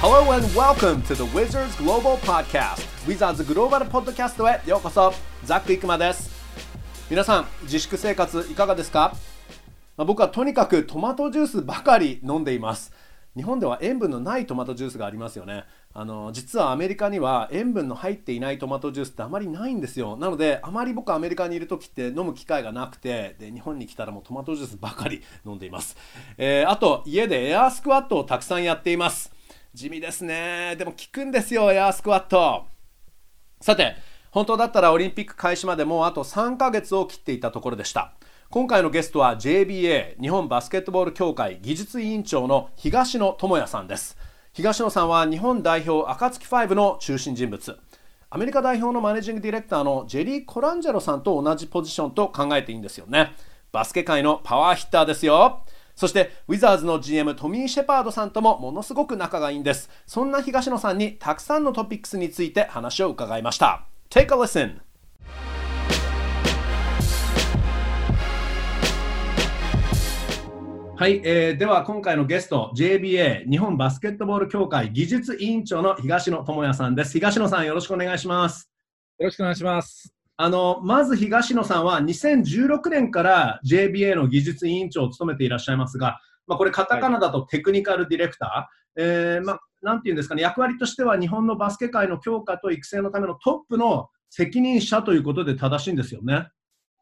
Hello and welcome to the Wizards Global Podcast. Wizards グローバルポッドキャストへようこそ。ザック・イクマです。皆さん自粛生活いかがですか、まあ、僕はとにかくトマトジュースばかり飲んでいます。日本では塩分のないトマトジュースがありますよね。あの実はアメリカには塩分の入っていないトマトジュースってあまりないんですよ。なのであまり僕アメリカにいる時って飲む機会がなくてで日本に来たらもうトマトジュースばかり飲んでいます、えー、あと家でエアースクワットをたくさんやっています。地味ですね。でも効くんですよエアースクワット。さて本当だったらオリンピック開始までもうあと3ヶ月を切っていたところでした。今回のゲストは JBA 日本バスケットボール協会技術委員長の東野智也さんです。東野さんは日本代表暁ファイブの中心人物。アメリカ代表のマネージングディレクターのジェリー・コランジェロさんと同じポジションと考えていいんですよね。バスケ界のパワーヒッターですよ。そしてウィザーズの GM トミー・シェパードさんともものすごく仲がいいんです。そんな東野さんにたくさんのトピックスについて話を伺いました。Take a listen! はい、えー、では今回のゲスト JBA 日本バスケットボール協会技術委員長の東野智也さんです。東野さんよろしくお願いします。よろしくお願いしますあの、まず東野さんは2016年から JBA の技術委員長を務めていらっしゃいますが、まあ、これカタカナだとテクニカルディレクター、はい、えー、まあ、なんていうんですかね、役割としては日本のバスケ界の強化と育成のためのトップの責任者ということで正しいんですよね。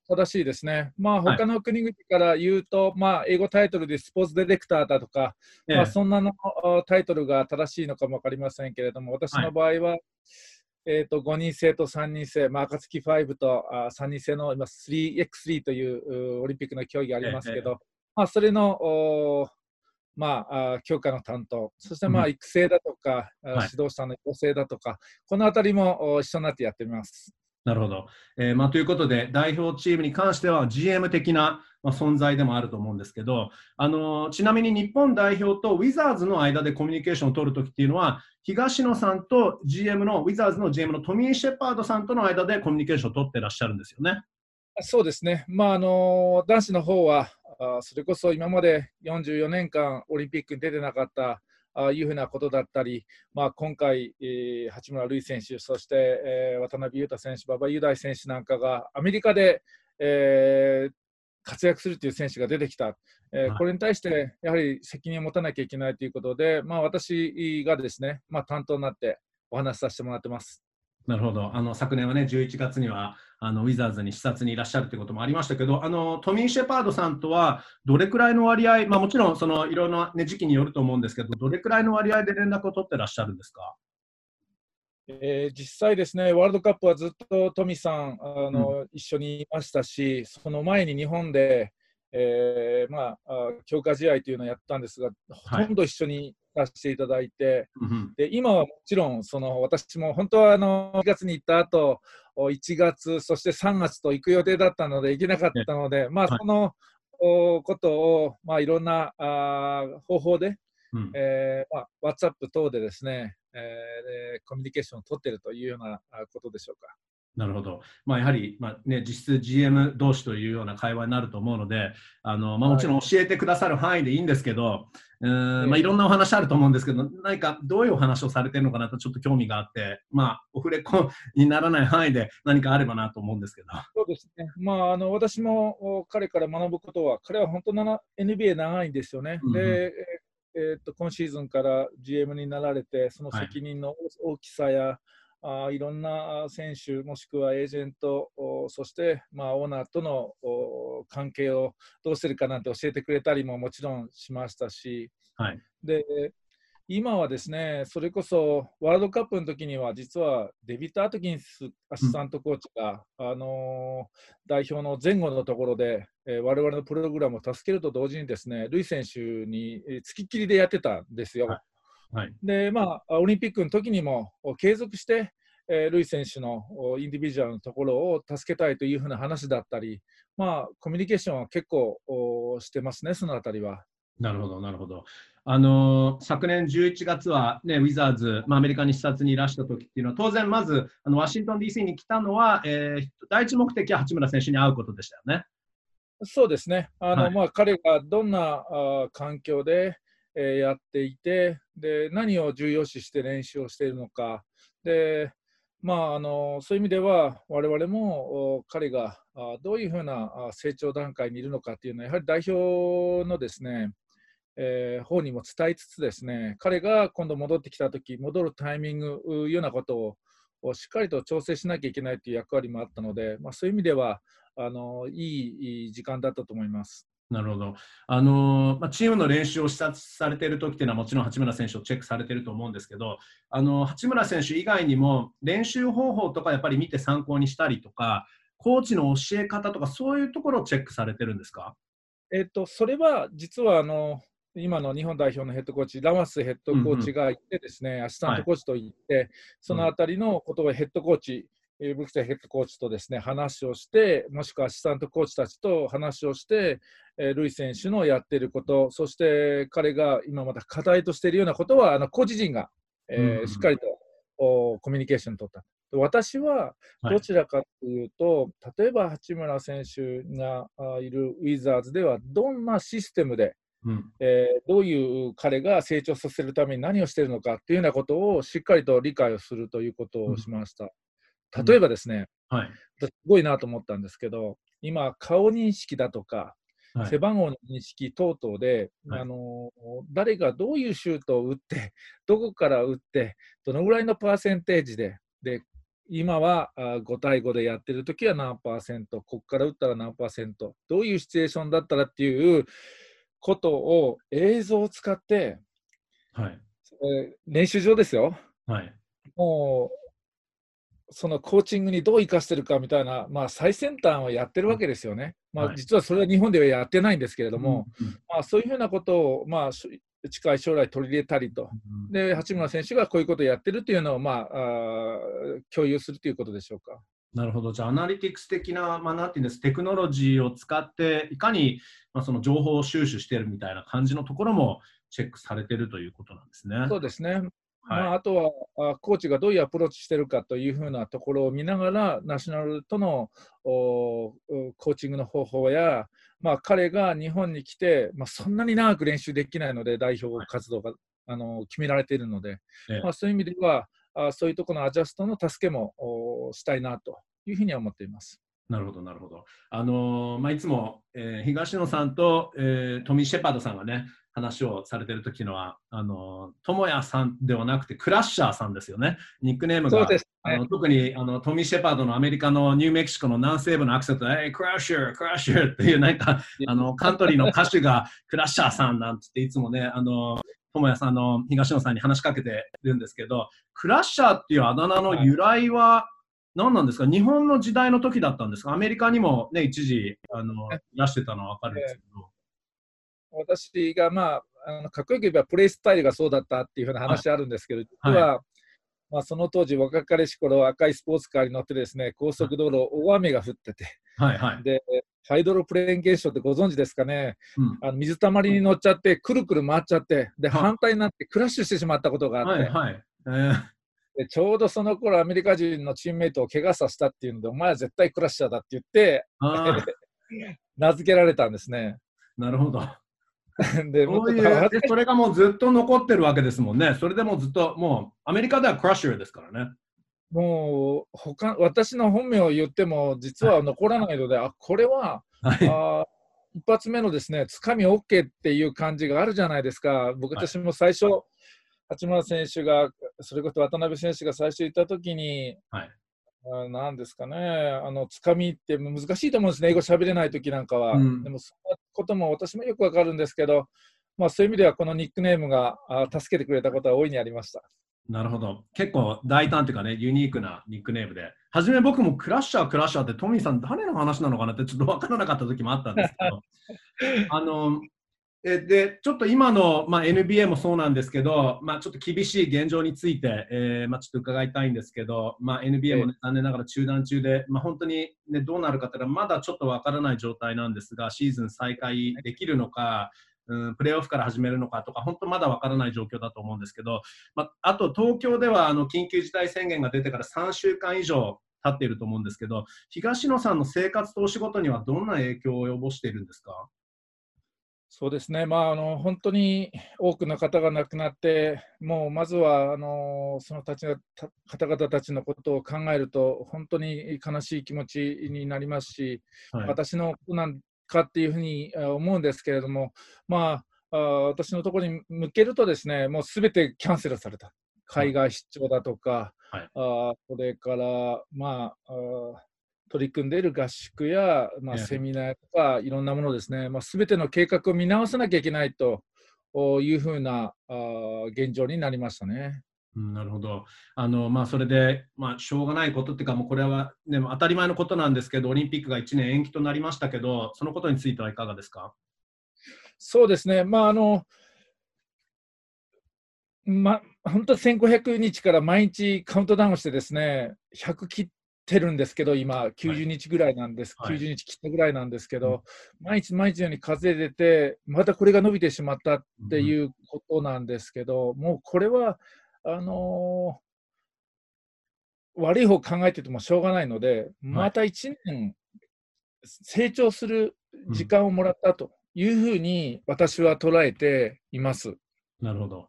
正しいですね。まあ、他の国々から言うと、はい、まあ、英語タイトルでスポーツディレクターだとか、ええ、まあ、そんなのタイトルが正しいのかも分かりませんけれども、私の場合は、はいえーと、5人制と3人制、まあ、暁5とあ3人制の今 3x3 というオリンピックの競技がありますけど、ええ、まあ、それのまあ、強化の担当、そしてまあ育成だとか、うん、指導者の養成だとか、はい、このあたりも一緒になってやってみます。なるほど。えーまあ、ということで、代表チームに関しては GM 的な、まあ、存在でもあると思うんですけど、あのー、ちなみに日本代表とウィザーズの間でコミュニケーションを取るときっていうのは、東野さんと GM の、ウィザーズの GM のトミー・シェパードさんとの間でコミュニケーションを取ってらっしゃるんですよね。そうですね。まあ、あのー、男子の方は、あそれこそ今まで44年間オリンピックに出てなかったあいうふうなことだったり、まあ、今回、えー、八村塁選手、そして、えー、渡辺裕太選手、馬場雄大選手なんかがアメリカで、えー、活躍するという選手が出てきた、えー、これに対してやはり責任を持たなきゃいけないということで、まあ、私がですね、まあ、担当になってお話しさせてもらってます。なるほど。あの昨年はね11月にはあのウィザーズに視察にいらっしゃるということもありましたけどあのトミー・シェパードさんとはどれくらいの割合、まあ、もちろんそのいろんな、ね、時期によると思うんですけどどれくらいの割合で連絡を取ってらっしゃるんですか？えー、実際ですね、ワールドカップはずっとトミさんあの、うん、一緒にいましたし、その前に日本で、えーまあ、強化試合というのをやったんですが、ほとんど一緒にさせていただいて、はい、で今はもちろんその私も本当はあの2月に行った後1月そして3月と行く予定だったので行けなかったので、まあ、その、ことを、まあ、いろんなあ方法で、うん、えー、まあ、WhatsApp 等でですね、えー、コミュニケーションを取っているというようなことでしょうか。なるほど、まあ、やはり、まあね、実質 GM 同士というような会話になると思うので、あのまあ、もちろん教えてくださる範囲でいいんですけど、うんまあ、いろんなお話あると思うんですけど、何かどういうお話をされてるのかなとちょっと興味があって、まあ、オフレコにならない範囲で何かあればなと思うんですけど。そうですね、まあ、あの私も彼から学ぶことは、彼は本当な NBA 長いんですよね。うん、でえー、っと今シーズンから GM になられて、その責任の大きさや、はいあいろんな選手、もしくはエージェント、そして、まあ、オーナーとの関係をどうするかなんて教えてくれたりももちろんしましたし、はい、で今はですね、それこそワールドカップの時には、実はデビット・アトキンスアシスタントコーチが、うん、あの代表の前後のところで、えー、我々のプログラムを助けると同時にですね、ルイ選手につきっきりでやってたんですよ。はいはい、でまあ、オリンピックの時にも継続して、えー、ルイ選手のインディビジュアルのところを助けたいというふうな話だったり、まあ、コミュニケーションは結構してますね、そのあたりは。なるほど、なるほど。あのー、昨年11月は、ね、ウィザーズ、まあ、アメリカに視察にいらした時っていうのは、当然、まずあのワシントン DC に来たのは、えー、第一目的は八村選手に会うことでしたよね。そうですね、あの、はい、まあ、彼がどんなあ環境で、えやっていてで何を重要視して練習をしているのかで、まあ、あのそういう意味では我々も彼がどういうふうな成長段階にいるのかっていうのはやはり代表のですね、えー、方にも伝えつつですね彼が今度戻ってきた時戻るタイミングようなことをしっかりと調整しなきゃいけないという役割もあったので、まあ、そういう意味ではあのいい時間だったと思います。なるほど。あのまあ、チームの練習を視察されている時っていうのはもちろん八村選手をチェックされていると思うんですけど、あの八村選手以外にも練習方法とかやっぱり見て参考にしたりとか、コーチの教え方とかそういうところをチェックされてるんですか？えっと、それは実はあの今の日本代表のヘッドコーチ、ラマスヘッドコーチがいてですね、うんうん、アシスタントコーチといって、はい、そのあたりのことをヘッドコーチ、えー、ブクチャヘッドコーチとですね話をして、もしくはアシスタントコーチたちと話をして、えー、ルイ選手のやっていること、そして彼が今また課題としているようなことは、あのコーチ陣が、えー、うんうん、しっかりとおコミュニケーションを取った。私はどちらかというと、はい、例えば八村選手がいるウィザーズでは、どんなシステムでうん、えー、どういう彼が成長させるために何をしているのかっていうようなことをしっかりと理解をするということをしました。うん、例えばですね、はい、すごいなと思ったんですけど、今、顔認識だとか、はい、背番号の認識等々で、はい、あの誰がどういうシュートを打って、どこから打って、どのぐらいのパーセンテージで、で今は5対5でやってるときは何パーセント、ここから打ったら何パーセント、どういうシチュエーションだったらっていう、ことを映像を使って、はい。えー、練習場ですよ、はい、もうそのコーチングにどう生かしてるかみたいな、まあ、最先端をやってるわけですよね。まあ、実はそれは日本ではやってないんですけれども、はい、まあ、そういうふうなことを、まあ、近い将来取り入れたりと、で八村選手がこういうことをやってるというのを、まあ、あ共有するということでしょうか。なるほど。じゃあ、アナリティクス的な、まあ、なんていうんです、テクノロジーを使って、いかに、まあ、その情報を収集しているみたいな感じのところもチェックされているということなんですね。そうですね。はい、まあ、あとはあ、コーチがどういうアプローチしているかというふうなところを見ながら、ナショナルとのおコーチングの方法や、まあ、彼が日本に来て、まあ、そんなに長く練習できないので、代表活動が、はい、あの決められているので、まあ、そういう意味では、あそういうところのアジャストの助けもしたいなというふうには思っています。なるほど、なるほど。あのー、まあ、いつも、えー、東野さんと、えー、トミー・シェパードさんがね、話をされてる時のは、あの、智也さんではなくて、クラッシャーさんですよね。ニックネームが、ね、あの特にあのトミー・シェパードのアメリカのニューメキシコの南西部のアクセントで、クラッシャー、クラッシャーっていう、なんか、あの、カントリーの歌手がクラッシャーさんなんていつもね、あの、智也さんの東野さんに話しかけてるんですけど、クラッシャーっていうあだ名の由来は、何なんですか？日本の時代の時だったんですか？アメリカにもね、一時、あの、出してたのは分かるんですけど。私が、まあ、あのかっこよく言えばプレイスタイルがそうだったっていうふうな話あるんですけど、実は、はい、まあ、その当時、若かりし頃赤いスポーツカーに乗ってですね高速道路、大雨が降ってて、はいはい、でハイドロプレーン現象ってご存知ですかね、うん、あの水たまりに乗っちゃって、くるくる回っちゃって、で反対になってクラッシュしてしまったことがあって、はいはい。えー。でちょうどその頃アメリカ人のチームメイトを怪我させたっていうので、お前は絶対クラッシャーだって言って、名付けられたんですね。なるほど。でそういうそれがもうずっと残ってるわけですもんね。それでもずっと、もうアメリカではクラッシャーですからね。もう他私の本名を言っても実は残らないので、はい、あこれは、はい、あ一発目のですねつかみ OK っていう感じがあるじゃないですか。僕私も最初、はい八村選手が、それこそ渡辺選手が最初言ったときに、はい、なんですかね、あのつかみって難しいと思うんですね、英語喋れないときなんかは。うん、でも、そんなことも私もよくわかるんですけど、まあ、そういう意味では、このニックネームがあ助けてくれたことは大いにありました。なるほど。結構大胆というかね、ユニークなニックネームで。はじめ僕もクラッシャー、クラッシャーってトミーさん誰の話なのかなってちょっと分からなかった時もあったんですけど、あの、えでちょっと今の、まあ、NBA もそうなんですけど、まあ、ちょっと厳しい現状について、えーまあ、ちょっと伺いたいんですけど、まあ、NBA も、ね、残念ながら中断中で、まあ、本当に、ね、どうなるかというのはまだちょっとわからない状態なんですがシーズン再開できるのか、うん、プレーオフから始めるのかとか本当まだわからない状況だと思うんですけど、まあ、あと東京ではあの緊急事態宣言が出てから3週間以上経っていると思うんですけど東野さんの生活とお仕事にはどんな影響を及ぼしているんですか？そうですね、まあ、あの本当に多くの方が亡くなって、もうまずはあのそのたち方々たちのことを考えると、本当に悲しい気持ちになりますし、はい、私のことなんかっていうふうに思うんですけれども、まあ、あ私のところに向けると、ですねもうすべてキャンセルされた、海外出張だとか、はい、あそれから、まあ、あ取り組んでいる合宿や、まあ、セミナーとかいろんなものですね、まあ、全ての計画を見直さなきゃいけないというふうなあ現状になりましたね。うん、なるほど。あのまあ、それで、まあ、しょうがないことっていうか、もうこれは、ね、当たり前のことなんですけど、オリンピックが1年延期となりましたけど、そのことについてはいかがですか？そうですね、まああのま、本当1500日から毎日カウントダウンしてですね、100切ってるんですけど、今、90日ぐらいなんです、はい、90日切ったぐらいなんですけど、はい、毎日毎日のように風邪出て、またこれが伸びてしまったっていうことなんですけど、うん、もうこれは、あのー、悪い方考えててもしょうがないので、また1年成長する時間をもらったというふうに私は捉えています。なるほど。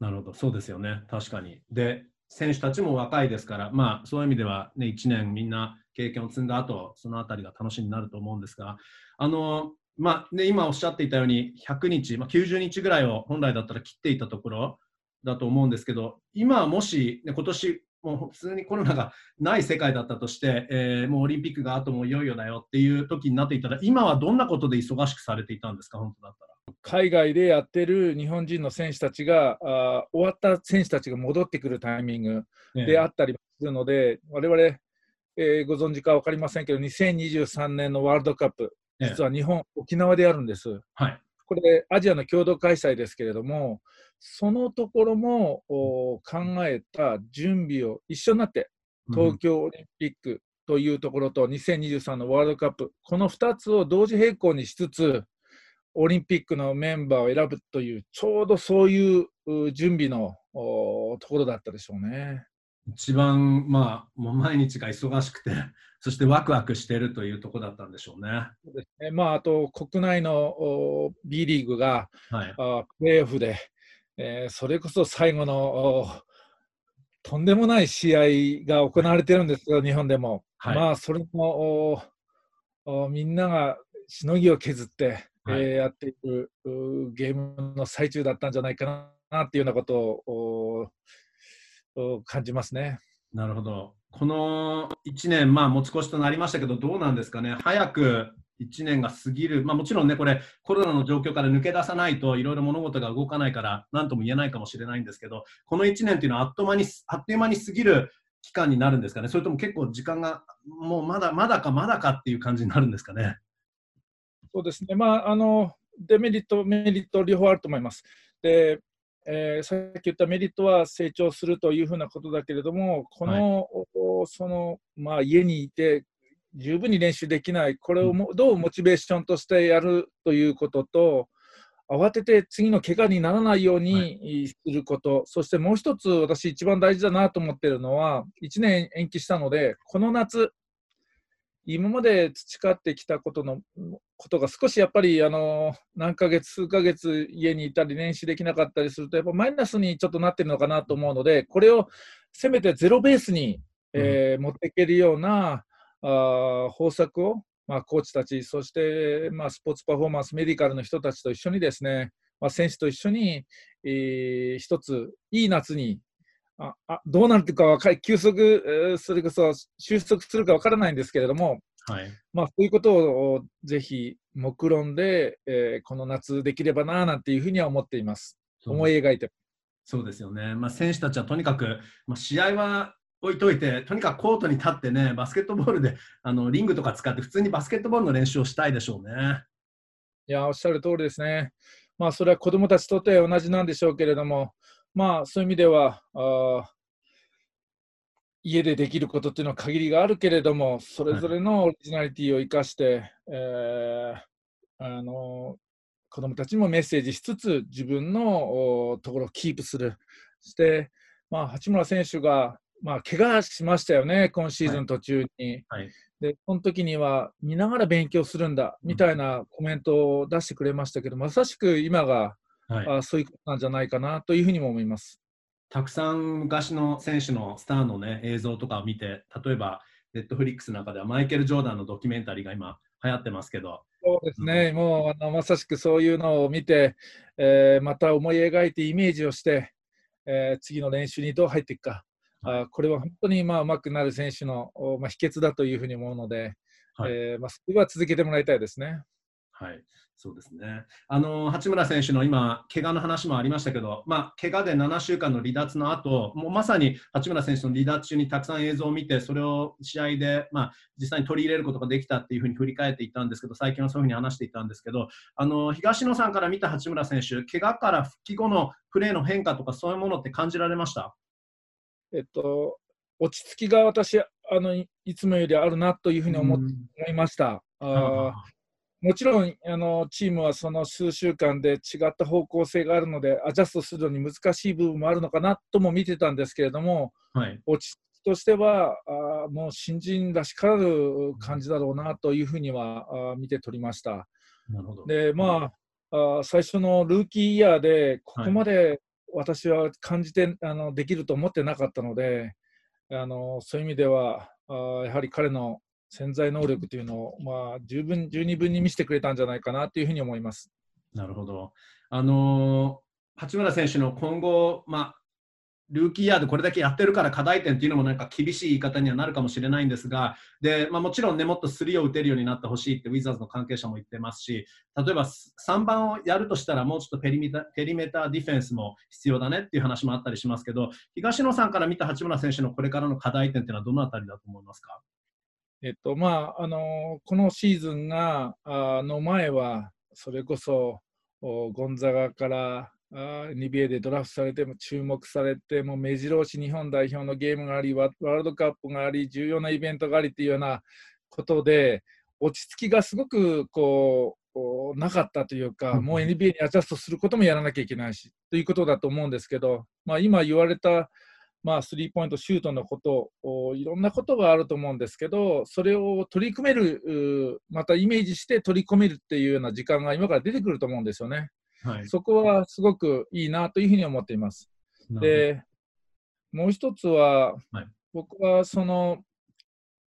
なるほど、そうですよね、確かに。で、選手たちも若いですから、まあ、そういう意味では、ね、1年みんな経験を積んだ後そのあたりが楽しみになると思うんですが、あのまあね、今おっしゃっていたように100日、まあ、90日ぐらいを本来だったら切っていたところだと思うんですけど今もし、ね、今年もう普通にコロナがない世界だったとして、えー、もうオリンピックがあともういよいよだよっていう時になっていたら今はどんなことで忙しくされていたんですか？本当だったら。海外でやってる日本人の選手たちがあ終わった選手たちが戻ってくるタイミングであったりするので、我々、えー、ご存知か分かりませんけど2023年のワールドカップ実は日本、沖縄でやるんです。はい、これアジアの共同開催ですけれどもそのところも考えた準備を一緒になって東京オリンピックというところと2023のワールドカップこの2つを同時並行にしつつオリンピックのメンバーを選ぶという、ちょうどそういう準備のところだったでしょうね。一番、まあ、もう毎日が忙しくて、そしてワクワクしているというところだったんでしょうね。そうですねまあ、あと、国内の B リーグが、はい、あプレーオフで、えー、それこそ最後のとんでもない試合が行われてるんですよ、日本でも。はい、まあ、それもみんながしのぎを削って、はい、えー、やっていくゲームの最中だったんじゃないかなっていうようなことを感じますね。なるほど。この1年、まあ、持ち越しとなりましたけど、どうなんですかね、早く1年が過ぎる、まあ、もちろんね、これ、コロナの状況から抜け出さないといろいろ物事が動かないから、なんとも言えないかもしれないんですけど、この1年っていうのはあっと間にあっという間に過ぎる期間になるんですかね、それとも結構時間がもうまだまだかまだかっていう感じになるんですかね。そうですね、まあ、あのデメリット、メリット両方あると思います。でえー、さっき言ったメリットは成長するというふうなことだけれども、この、はい、そのまあ、家にいて十分に練習できない、これをもどうモチベーションとしてやるということと、慌てて次の怪我にならないようにすること、はい、そしてもう一つ、私、一番大事だなと思っているのは、1年延期したので、この夏、今まで培ってきたことのことが少しやっぱりあの何ヶ月、数ヶ月家にいたり練習できなかったりするとやっぱマイナスにちょっとなってるのかなと思うのでこれをせめてゼロベースに、えー、うん、持っていけるようなあ方策を、まあ、コーチたちそして、まあ、スポーツパフォーマンスメディカルの人たちと一緒にですね、まあ、選手と一緒に、えー、一ついい夏にああどうなるか分かり、休息、えー、それこそ収束するか分からないんですけれども、はいまあ、そういうことをぜひ目論んで、えー、この夏できればななんていうふうには思っています。思い描いて。そうですよね、まあ、選手たちはとにかく、まあ、試合は置いといて、とにかくコートに立ってね、バスケットボールであのリングとか使って、普通にバスケットボールの練習をしたいでしょうね。いや、おっしゃる通りですね。まあ、それは子どもたちとって同じなんでしょうけれども、まあ、そういう意味ではあ家でできることっていうのは限りがあるけれどもそれぞれのオリジナリティを生かして、はい、えー、あの子どもたちもメッセージしつつ自分のところをキープする。そして、まあ、八村選手が、まあ、怪我しましたよね今シーズン途中に、はいはい、で、その時には見ながら勉強するんだみたいなコメントを出してくれましたけど、まさしく今が、はい、あそういうことなんじゃないかなというふうにも思います。たくさん昔の選手のスターの、ね、映像とかを見て、例えば、ネットフリックスの中ではマイケル・ジョーダンのドキュメンタリーが今流行ってますけど。そうですね、うん、もうあのまさしくそういうのを見て、えー、また思い描いてイメージをして、えー、次の練習にどう入っていくか、はい、あこれは本当にまあ上手くなる選手の、まあ、秘訣だというふうに思うので、はい、えー、まあ、それは続けてもらいたいですね。はいそうですね。あの八村選手の今、怪我の話もありましたけど、まあ、怪我で7週間の離脱の後、もうまさに八村選手の離脱中にたくさん映像を見て、それを試合で、まあ、実際に取り入れることができたっていうふうに振り返っていったんですけど、最近はそういうふうに話していたんですけど、あの東野さんから見た八村選手、怪我から復帰後のプレーの変化とか、そういうものって感じられました？えっと、落ち着きが私あの、いつもよりあるなというふうに思,、思いました。あもちろんあのチームはその数週間で違った方向性があるのでアジャストするのに難しい部分もあるのかなとも見てたんですけれども、はい、落ち着きとしてはあもう新人らしからぬ感じだろうなというふうにはあ見て取りました。なるほど。でまあ、あ最初のルーキーイヤーでここまで私は感じて、あのできると思ってなかったのであのそういう意味ではあやはり彼の潜在能力というのを、まあ、十分、十二分に見せてくれたんじゃないかなというふうに思います。なるほど。あのー、八村選手の今後、まあ、ルーキーイヤーでこれだけやってるから課題点っていうのもなんか厳しい言い方にはなるかもしれないんですが、でまあ、もちろんね、もっと3を打てるようになってほしいってウィザーズの関係者も言ってますし、例えば3番をやるとしたら、もうちょっとペリメタペリメーターディフェンスも必要だねっていう話もあったりしますけど、東野さんから見た八村選手のこれからの課題点っていうのはどのあたりだと思いますか？えっとまあ、あのこのシーズンがあの前は、それこそゴンザガからあ NBA でドラフトされても注目されて、も目白押し日本代表のゲームがあり、ワールドカップがあり、重要なイベントがありっていうようなことで、落ち着きがすごくこうなかったというか、もう NBA にアジャストすることもやらなきゃいけないしということだと思うんですけど、まあ、今言われたまあ、スリーポイントシュートのこといろんなことがあると思うんですけどそれを取り組めるまたイメージして取り込めるっていうような時間が今から出てくると思うんですよね。はい、そこはすごくいいなというふうに思っています。でもう一つは、はい、僕はその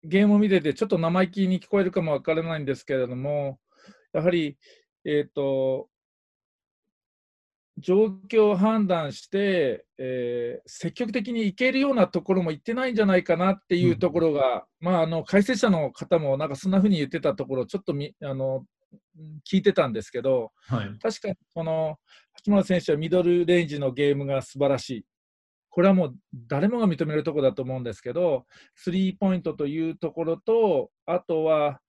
ゲームを見ててちょっと生意気に聞こえるかもわからないんですけれどもやはり、えーと状況を判断して、えー、積極的にいけるようなところも言ってないんじゃないかなっていうところが、うん、まあ、あの解説者の方もなんかそんなふうに言ってたところちょっとみあの聞いてたんですけど、はい、確かにこの八村選手はミドルレンジのゲームが素晴らしい。これはもう誰もが認めるところだと思うんですけど、スリーポイントというところと、あとは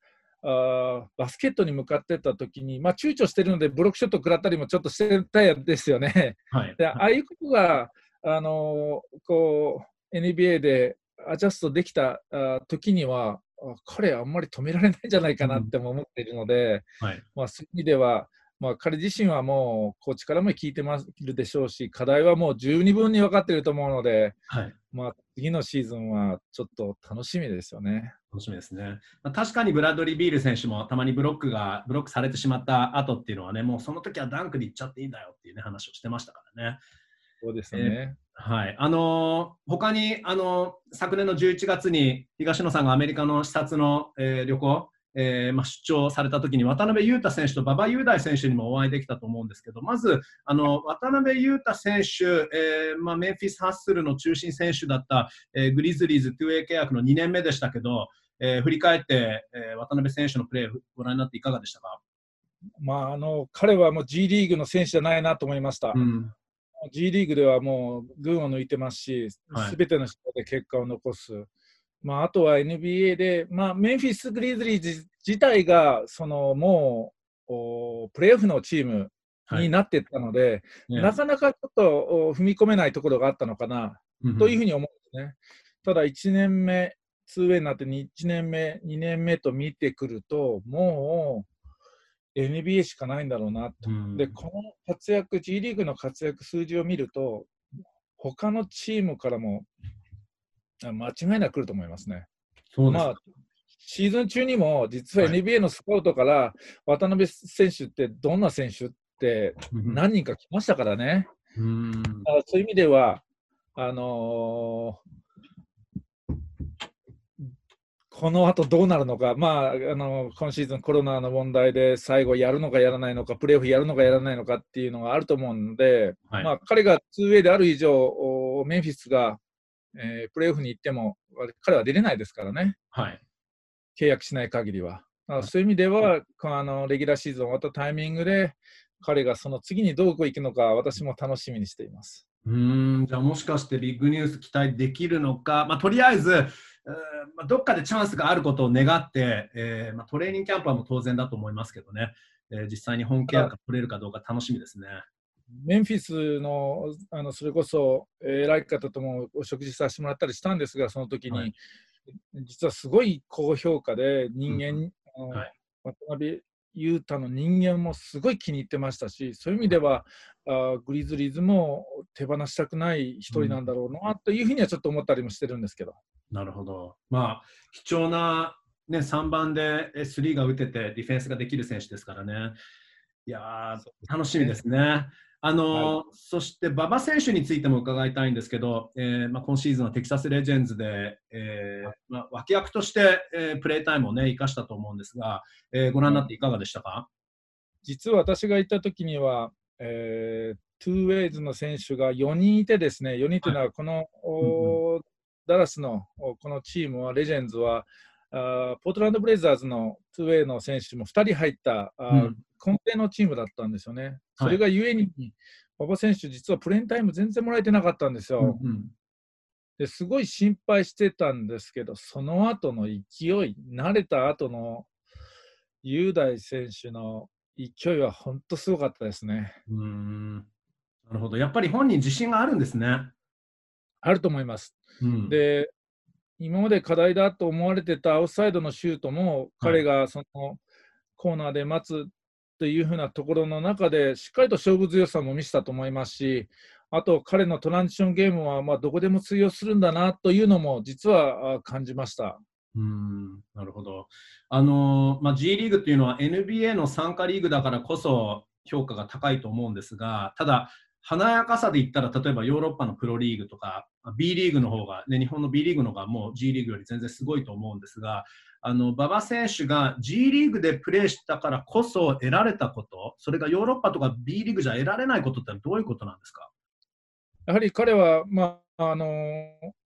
あバスケットに向かってった時に、まあ、躊躇してるのでブロックショット食らったりもちょっとしてたんですよね。はい、でああいうことが、あのこう NBA でアジャストできたあ時には彼はあんまり止められないんじゃないかなっても思っているので、うん。はい、まあ、そういう意味では、まあ、彼自身はもうコーチからも聞いてまするでしょうし課題はもう十二分に分かっていると思うので、はい、まあ、次のシーズンはちょっと楽しみですよね。楽しみですね。まあ、確かにブラッドリー・ビール選手もたまにブロックがブロックされてしまった後っていうのはね、もうその時はダンクでいっちゃっていいんだよっていう、ね、話をしてましたからね。そうですね。えー、はい。あのー、他に、あのー、昨年の11月に東野さんがアメリカの視察の、えー、旅行、えーまあ、出張されたときに渡辺裕太選手と馬場雄大選手にもお会いできたと思うんですけどまずあの渡辺裕太選手、えーまあ、メンフィス・ハッスルの中心選手だった、えー、グリズリーズ 2A 契約の2年目でしたけど、えー、振り返って、えー、渡辺選手のプレーご覧になっていかがでしたか、まあ、あの彼はもう G リーグの選手じゃないなと思いました。うん G リーグではもう群を抜いてますし、す、はい、べ、ての人で結果を残す。まあ、あとは NBA で、まあ、メンフィス・グリズリーズ自体がそのもうプレーオフのチームになっていったので、はい、なかなかちょっと踏み込めないところがあったのかな、というふうに思うんですね。ただ1年目、2way になって1年目、2年目と見てくると、もう NBA しかないんだろうなと。で、この活躍、G リーグの活躍数字を見ると、他のチームからも間違いなく来ると思いますね。そうまあ、シーズン中にも、実は NBA のスカウトから渡辺選手ってどんな選手って何人か来ましたからね。うん。そういう意味では、あのー、この後どうなるのか、まあ、あの今シーズンコロナの問題で最後やるのかやらないのか、プレーオフやるのかやらないのかっていうのがあると思うので、はい、まあ、彼が 2way である以上、メンフィスが、えー、プレーオフに行っても彼は出れないですからね、はい、契約しない限りは。そういう意味では、あのレギュラーシーズン終わったタイミングで、彼がその次にどこ行くのか、私も楽しみにしています。うんじゃあもしかしてビッグニュース期待できるのか、まあ、とりあえず、えーまあ、どっかでチャンスがあることを願って、えーまあ、トレーニングキャンプはも当然だと思いますけどね、えー、実際に本契約が取れるかどうか楽しみですね。メンフィスのあのそれこそ偉い方ともお食事させてもらったりしたんですが、その時に、はい、実はすごい高評価で人間、うんはい、渡辺雄太の人間もすごい気に入ってましたし、そういう意味では、あグリズリーズも手放したくない一人なんだろうなというふうにはちょっと思ったりもしてるんですけど。なるほど。まあ、貴重な、ね、3番で3が打ててディフェンスができる選手ですからね。いや楽しみですね。あの、はい、そして馬場選手についても伺いたいんですけど、えーまあ、今シーズンはテキサス・レジェンズで、えーまあ、脇役として、えー、プレータイムを、ね、生かしたと思うんですが、えー、ご覧になっていかがでしたか、実は私が行った時には、えー、 two-ways の選手が4人いてですね、4人というのはこの、はいダラスのこのチームは、レジェンズは、あポートランド・ブレイザーズのトゥーウェイの選手も2人入った、うん、根底のチームだったんですよね。それがゆえに、馬場選手、実はプレーンタイム全然もらえてなかったんですよ。うんうん、ですごい心配してたんですけど、その後の勢い、慣れた後の雄大選手の勢いは本当すごかったですね。うんなるほど、やっぱり本人自信があるんですね。あると思います。うん、で、今まで課題だと思われてたアウトサイドのシュートも、彼がそのコーナーで待つというふうなところの中で、しっかりと勝負強さも見せたと思いますし、あと彼のトランジションゲームはまあどこでも通用するんだなというのも実は感じました。うんなるほど。あのまあ、G リーグっていうのは NBA の参加リーグだからこそ評価が高いと思うんですが、ただ、華やかさで言ったら、例えばヨーロッパのプロリーグとか、B リーグの方が、ね、日本の B リーグの方がもう G リーグより全然すごいと思うんですが、あの馬場選手が G リーグでプレーしたからこそ得られたこと、それがヨーロッパとか B リーグじゃ得られないことってどういうことなんですか？やはり彼は、まあ、あの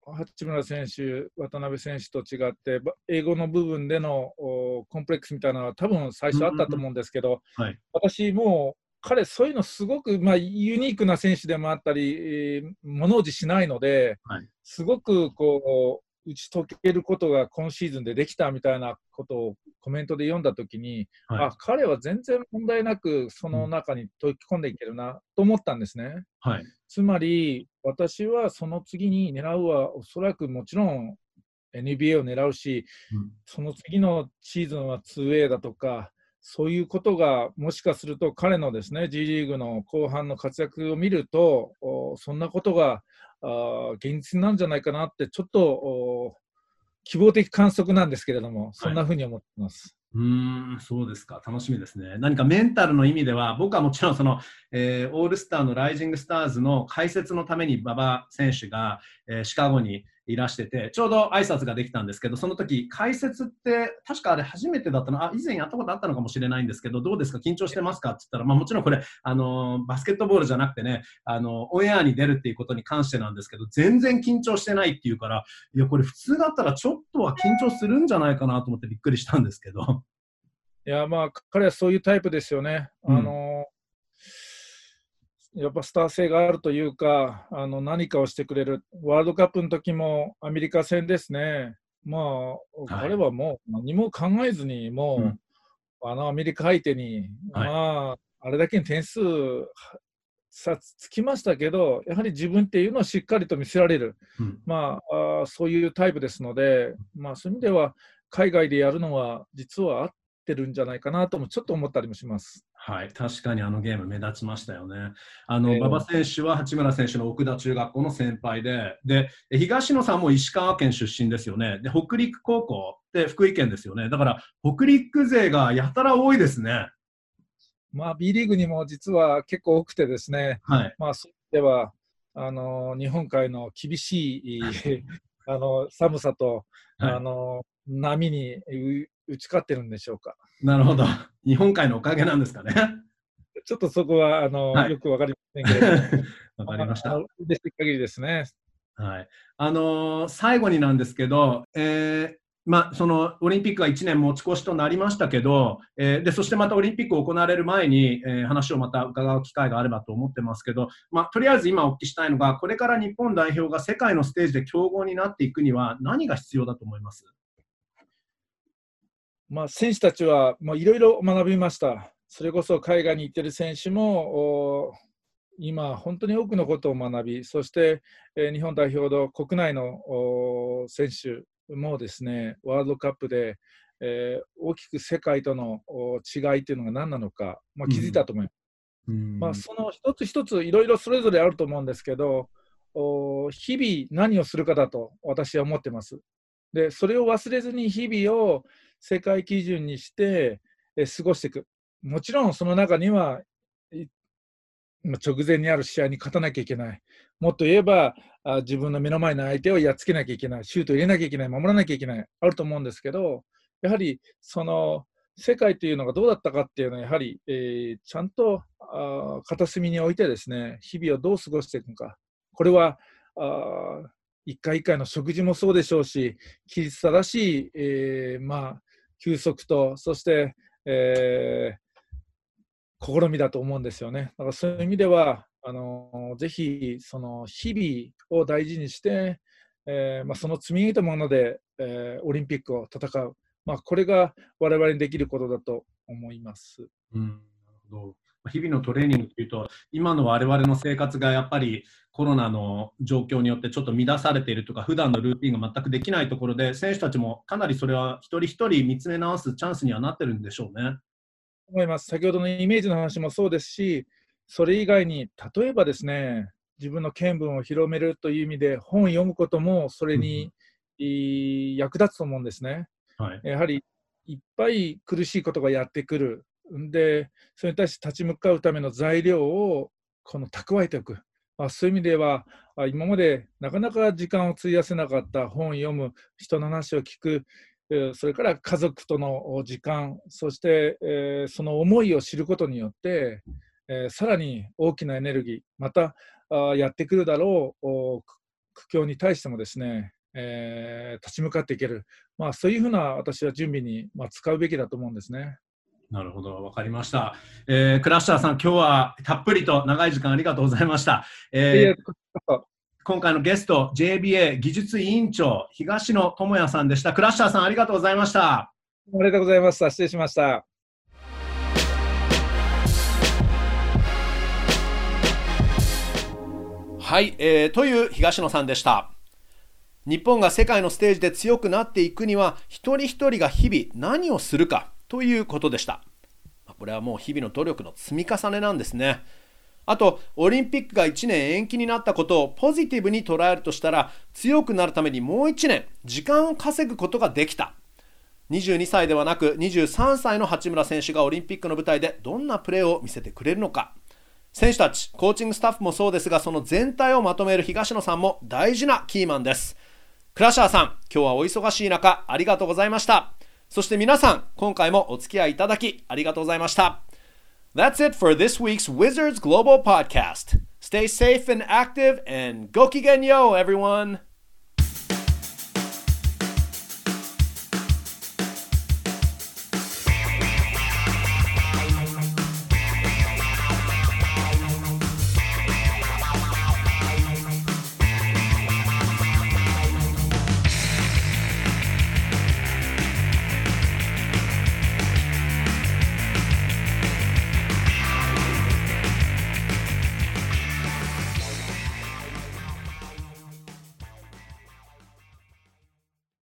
八村選手、渡辺選手と違って、英語の部分でのコンプレックスみたいなのは多分最初あったと思うんですけど、はい、私、もう彼、そういうのすごく、まあ、ユニークな選手でもあったり、えー、物おじしないので、はい、すごくこう打ち解けることが今シーズンでできたみたいなことをコメントで読んだときに、はい、あ彼は全然問題なくその中に溶き込んでいけるなと思ったんですね。はい、つまり私はその次に狙うはおそらくもちろん NBA を狙うし、うん、その次のシーズンは 2A だとかそういうことがもしかすると彼のですね G リーグの後半の活躍を見るとそんなことがあ現実なんじゃないかなって、ちょっと希望的観測なんですけれども、そんなふうに思ってます。はい、うんそうですか、楽しみですね。何かメンタルの意味では、僕はもちろんその、えー、オールスターのライジングスターズの解説のために馬場選手が、えー、シカゴにいらしてて、ちょうど挨拶ができたんですけど、その時解説って、確かあれ初めてだったの、あ、以前やったことあったのかもしれないんですけど、どうですか、緊張してますか？って言ったら、まあもちろんこれ、あの、バスケットボールじゃなくてね、あの、オンエアに出るっていうことに関してなんですけど、全然緊張してないっていうから、いや、これ普通だったらちょっとは緊張するんじゃないかなと思ってびっくりしたんですけど。いや、まあ、彼はそういうタイプですよね。うん、あの、やっぱスター性があるというか、あの何かをしてくれる、ワールドカップの時もアメリカ戦ですね、まあ、彼はもう何も考えずに、もう、うん、あのアメリカ相手に、はい、まあ、あれだけに点数さつきましたけど、やはり自分っていうのをしっかりと見せられる、うん、まああ、そういうタイプですので、まあ、そういう意味では、海外でやるのは実は合ってるんじゃないかなともちょっと思ったりもします。はい、確かにあのゲーム目立ちましたよね。あの、馬場選手は八村選手の奥田中学校の先輩で、で、東野さんも石川県出身ですよね。で、北陸高校って福井県ですよね。だから北陸勢がやたら多いですね。まあ、B リーグにも実は結構多くてですね、はい、まあ、ではあの日本海の厳しい あの寒さと、はい、あの波に打ち勝ってるんでしょうか。なるほど。日本海のおかげなんですかね。ちょっとそこはあの、はい、よくわかりませんけれども。わかりました。嬉しい限りですね。はい。あのー、最後になんですけど、えー、まあ、そのオリンピックが1年持ち越しとなりましたけど、えー、でそしてまたオリンピックを行われる前に、えー、話をまた伺う機会があればと思ってますけど、まあ、とりあえず今お聞きしたいのが、これから日本代表が世界のステージで強豪になっていくには、何が必要だと思いますまあ、選手たちはいろいろ学びました。それこそ海外に行ってる選手も今、本当に多くのことを学び、そして、えー、日本代表の国内の選手もですね、ワールドカップで、えー、大きく世界との違いというのが何なのか、まあ、気づいたと思います。うん、まあ、その一つ一ついろいろそれぞれあると思うんですけど、日々何をするかだと私は思ってます。で、それを忘れずに日々を世界基準にして、過ごしていく。もちろんその中には直前にある試合に勝たなきゃいけない。もっと言えば、自分の目の前の相手をやっつけなきゃいけない。シュート入れなきゃいけない。守らなきゃいけない。あると思うんですけど、やはりその世界というのがどうだったかっていうのは、やはり、えー、ちゃんとあ片隅に置いてですね、日々をどう過ごしていくのか。これは、あ一回一回の食事もそうでしょうし、規律正しい、えー、まあ、休息と、そして、えー、試みだと思うんですよね。だからそういう意味では、あのぜひその日々を大事にして、えーまあ、その積み上げたもので、えー、オリンピックを戦う、まあ、これが我々にできることだと思います。うん、なるほど日々のトレーニングというと、今の我々の生活がやっぱりコロナの状況によってちょっと乱されているとか、普段のルーティンが全くできないところで、選手たちもかなりそれは一人一人見つめ直すチャンスにはなってるんでしょうね。思います。先ほどのイメージの話もそうですし、それ以外に、例えばですね、自分の見聞を広めるという意味で、本を読むこともそれに、うん、役立つと思うんですね。はい、やはりいっぱい苦しいことがやってくる。で、それに対して立ち向かうための材料をこの蓄えておく。まあそういう意味では、今までなかなか時間を費やせなかった本を読む、人の話を聞く、それから家族との時間、そして、えその思いを知ることによって、えさらに大きなエネルギー、またあやってくるだろう苦境に対してもですね、え、立ち向かっていける、まあ、そういうふうな私は準備に、ま、使うべきだと思うんですね。なるほど、わかりました。えー、クラッシャーさん、今日はたっぷりと長い時間ありがとうございました。えー、今回のゲスト、JBA 技術委員長、東野智也さんでした。クラッシャーさん、ありがとうございました。ありがとうございました。失礼しました。はい、えー、という東野さんでした。日本が世界のステージで強くなっていくには、一人一人が日々何をするかということでした。これはもう日々の努力の積み重ねなんですね。あと、オリンピックが1年延期になったことをポジティブに捉えるとしたら、強くなるためにもう1年、時間を稼ぐことができた。22歳ではなく23歳の八村選手がオリンピックの舞台でどんなプレーを見せてくれるのか。選手たち、コーチングスタッフもそうですが、その全体をまとめる東野さんも大事なキーマンです。クラシャーさん、今日はお忙しい中、ありがとうございました。そして皆さん、今回もお付き合いいただき、ありがとうございました。That's it for this week's Wizards Global Podcast. Stay safe and active, and go yo, everyone!